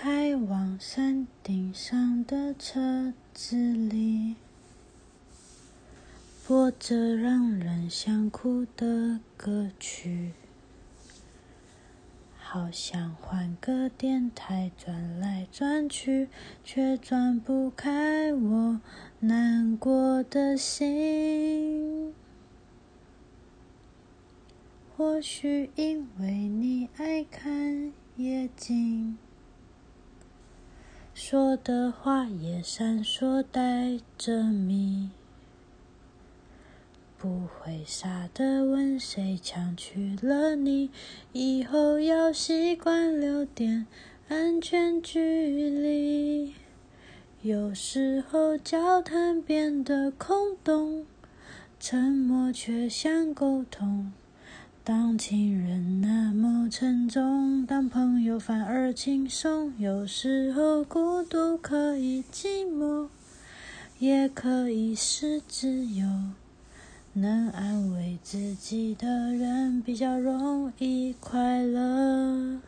开往山顶上的车子里，播着让人想哭的歌曲。好想换个电台转来转去，却转不开我难过的心。或许因为你爱看夜景，说的话也闪烁带着谜。不会傻的问谁抢去了你，以后要习惯留点安全距离。有时候交谈变得空洞，沉默却像沟通。当情人那么沉重，当朋友反而轻松。有时候孤独可以寂寞，也可以是自由。能安慰自己的人比较容易快乐。